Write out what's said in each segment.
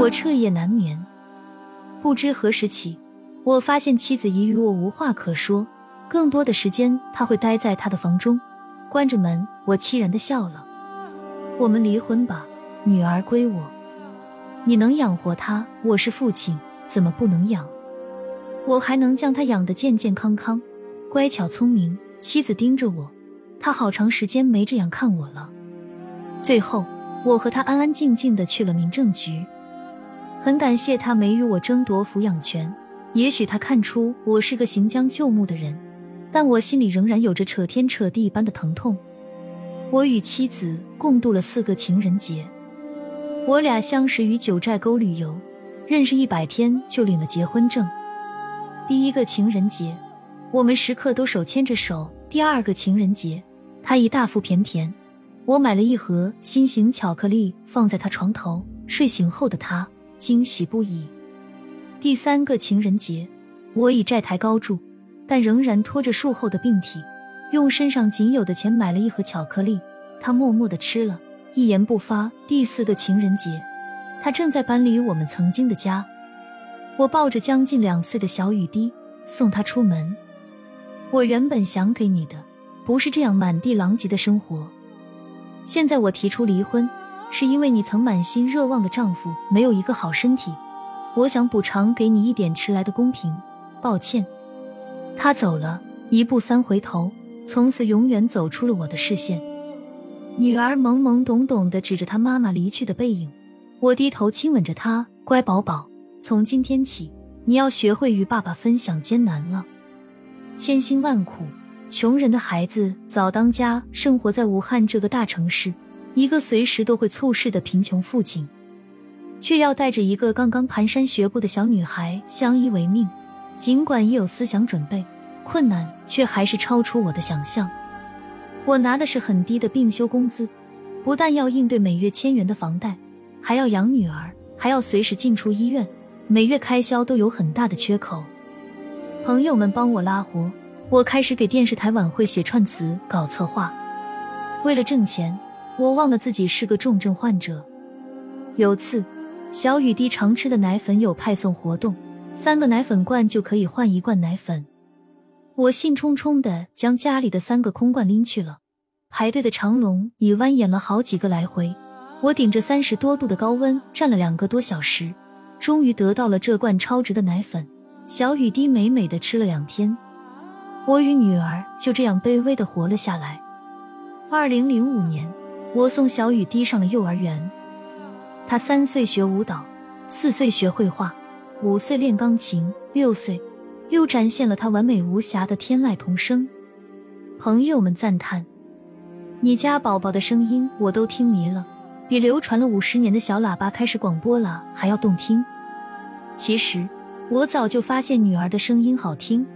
我彻夜难眠。不知何时起，我发现妻子已与我无话可说，更多的时间他会待在他的房中，关着门。我凄然的笑了。我们离婚吧，女儿归我。你能养活她，我是父亲，怎么不能养？我还能将她养得健健康康、乖巧聪明。妻子盯着我，她好长时间没这样看我了。最后，我和他安安静静的去了民政局。很感谢他没与我争夺抚养权。也许他看出我是个行将就木的人，但我心里仍然有着扯天扯地般的疼痛。我与妻子共度了四个情人节。我俩相识于九寨沟旅游，认识一百天就领了结婚证。第一个情人节，我们时刻都手牵着手；第二个情人节，他一大腹便便，我买了一盒心形巧克力放在他床头，睡醒后的他。惊喜不已。第三个情人节，我已债台高筑，但仍然拖着术后的病体，用身上仅有的钱买了一盒巧克力。他默默的吃了，一言不发。第四个情人节，他正在搬离我们曾经的家，我抱着将近两岁的小雨滴送他出门。我原本想给你的，不是这样满地狼藉的生活。现在我提出离婚。是因为你曾满心热望的丈夫没有一个好身体，我想补偿给你一点迟来的公平。抱歉，他走了一步三回头，从此永远走出了我的视线。女儿懵懵懂懂的指着她妈妈离去的背影，我低头亲吻着她，乖宝宝，从今天起你要学会与爸爸分享艰难了。千辛万苦，穷人的孩子早当家，生活在武汉这个大城市。一个随时都会猝逝的贫穷父亲，却要带着一个刚刚蹒跚学步的小女孩相依为命。尽管已有思想准备，困难却还是超出我的想象。我拿的是很低的病休工资，不但要应对每月千元的房贷，还要养女儿，还要随时进出医院，每月开销都有很大的缺口。朋友们帮我拉活，我开始给电视台晚会写串词、搞策划，为了挣钱。我忘了自己是个重症患者。有次，小雨滴常吃的奶粉有派送活动，三个奶粉罐就可以换一罐奶粉。我兴冲冲的将家里的三个空罐拎去了，排队的长龙已蜿蜒了好几个来回。我顶着三十多度的高温站了两个多小时，终于得到了这罐超值的奶粉。小雨滴美美的吃了两天，我与女儿就这样卑微的活了下来。二零零五年。我送小雨滴上了幼儿园，他三岁学舞蹈，四岁学绘画，五岁练钢琴，六岁又展现了他完美无瑕的天籁童声。朋友们赞叹：“你家宝宝的声音我都听迷了，比流传了五十年的小喇叭开始广播了还要动听。”其实我早就发现女儿的声音好听，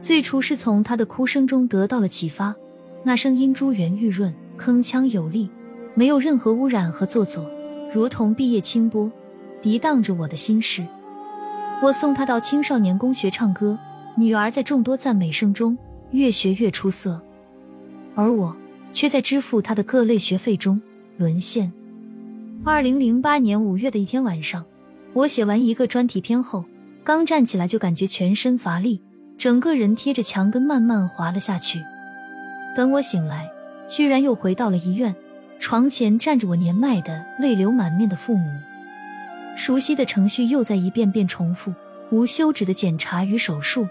最初是从她的哭声中得到了启发，那声音珠圆玉润，铿锵有力。没有任何污染和做作，如同毕业清波，涤荡着我的心事。我送她到青少年宫学唱歌，女儿在众多赞美声中越学越出色，而我却在支付她的各类学费中沦陷。二零零八年五月的一天晚上，我写完一个专题片后，刚站起来就感觉全身乏力，整个人贴着墙根慢慢滑了下去。等我醒来，居然又回到了医院。床前站着我年迈的、泪流满面的父母，熟悉的程序又在一遍遍重复，无休止的检查与手术，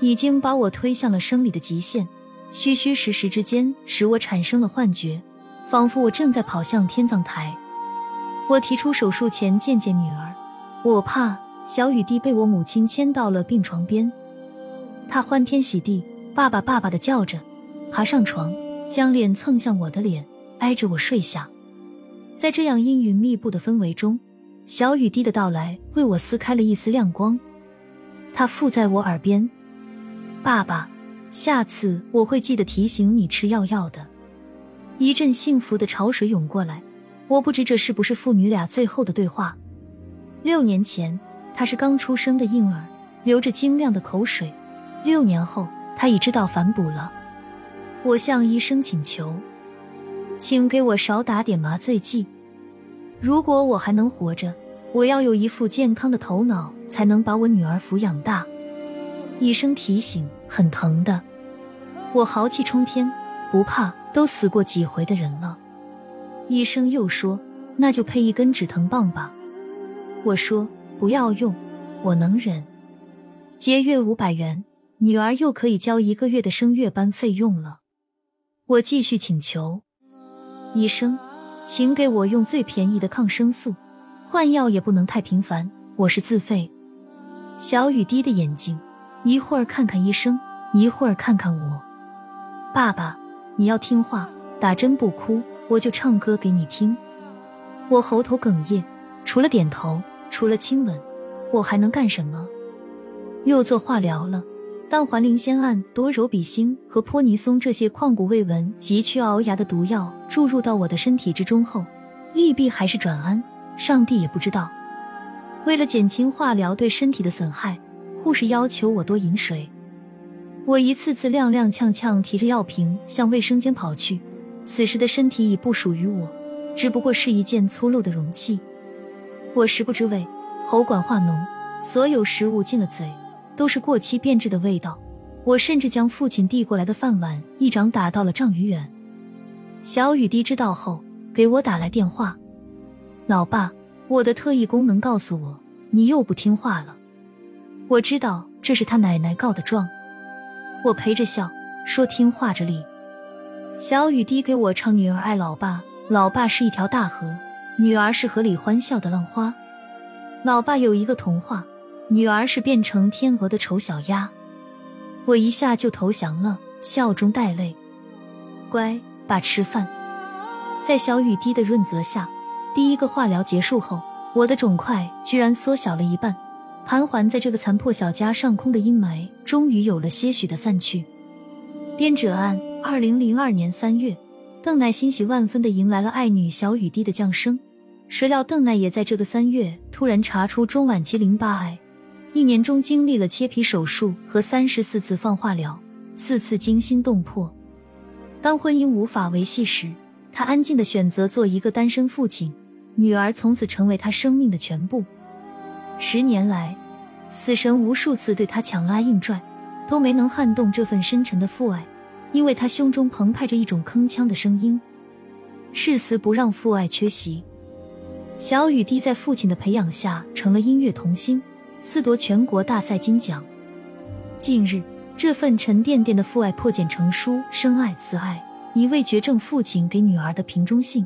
已经把我推向了生理的极限。虚虚实实之间，使我产生了幻觉，仿佛我正在跑向天葬台。我提出手术前见见女儿，我怕小雨滴被我母亲牵到了病床边。她欢天喜地，爸爸爸爸的叫着，爬上床，将脸蹭向我的脸。挨着我睡下，在这样阴云密布的氛围中，小雨滴的到来为我撕开了一丝亮光。他附在我耳边：“爸爸，下次我会记得提醒你吃药药的。”一阵幸福的潮水涌过来，我不知这是不是父女俩最后的对话。六年前，他是刚出生的婴儿，流着晶亮的口水；六年后，他已知道反哺了。我向医生请求。请给我少打点麻醉剂。如果我还能活着，我要有一副健康的头脑，才能把我女儿抚养大。医生提醒，很疼的。我豪气冲天，不怕，都死过几回的人了。医生又说，那就配一根止疼棒吧。我说不要用，我能忍。节约五百元，女儿又可以交一个月的声乐班费用了。我继续请求医生，请给我用最便宜的抗生素。换药也不能太频繁，我是自费。小雨滴的眼睛一会儿看看医生，一会儿看看我。爸爸，你要听话，打针不哭，我就唱歌给你听。我喉头哽咽，除了点头，除了亲吻，我还能干什么？又做化疗了。当环磷酰胺、多柔比星和泼尼松这些旷古未闻、急缺熬牙的毒药注入到我的身体之中后，利弊还是转安？上帝也不知道。为了减轻化疗对身体的损害，护士要求我多饮水。我一次次踉踉跄跄提着药瓶向卫生间跑去。此时的身体已不属于我，只不过是一件粗陋的容器。我食不知味，喉管化脓，所有食物进了嘴都是过期变质的味道。我甚至将父亲递过来的饭碗一掌打到了丈余远。小雨滴知道后，给我打来电话。老爸，我的特异功能告诉我你又不听话了。我知道这是他奶奶告的状。我陪着笑说：“听话着哩。”小雨滴给我唱：“女儿爱老爸，老爸是一条大河，女儿是河里欢笑的浪花。老爸有一个童话，女儿是变成天鹅的丑小鸭。”我一下就投降了，笑中带泪。乖，爸吃饭。在小雨滴的润泽下。第一个化疗结束后，我的肿块居然缩小了一半，盘桓在这个残破小家上空的阴霾终于有了些许的散去。编者按：二零零二年三月，邓奈欣喜万分的迎来了爱女小雨滴的降生。谁料邓奈也在这个三月突然查出中晚期淋巴癌，一年中经历了切皮手术和三十四次放化疗，四次惊心动魄。当婚姻无法维系时，他安静的选择做一个单身父亲。女儿从此成为他生命的全部。十年来，死神无数次对他强拉硬拽，都没能撼动这份深沉的父爱，因为他胸中澎湃着一种铿锵的声音，誓死不让父爱缺席。小雨滴在父亲的培养下成了音乐童星，四夺全国大赛金奖。近日，这份沉甸甸的父爱破茧成书，深爱慈爱，一位绝症父亲给女儿的瓶中信。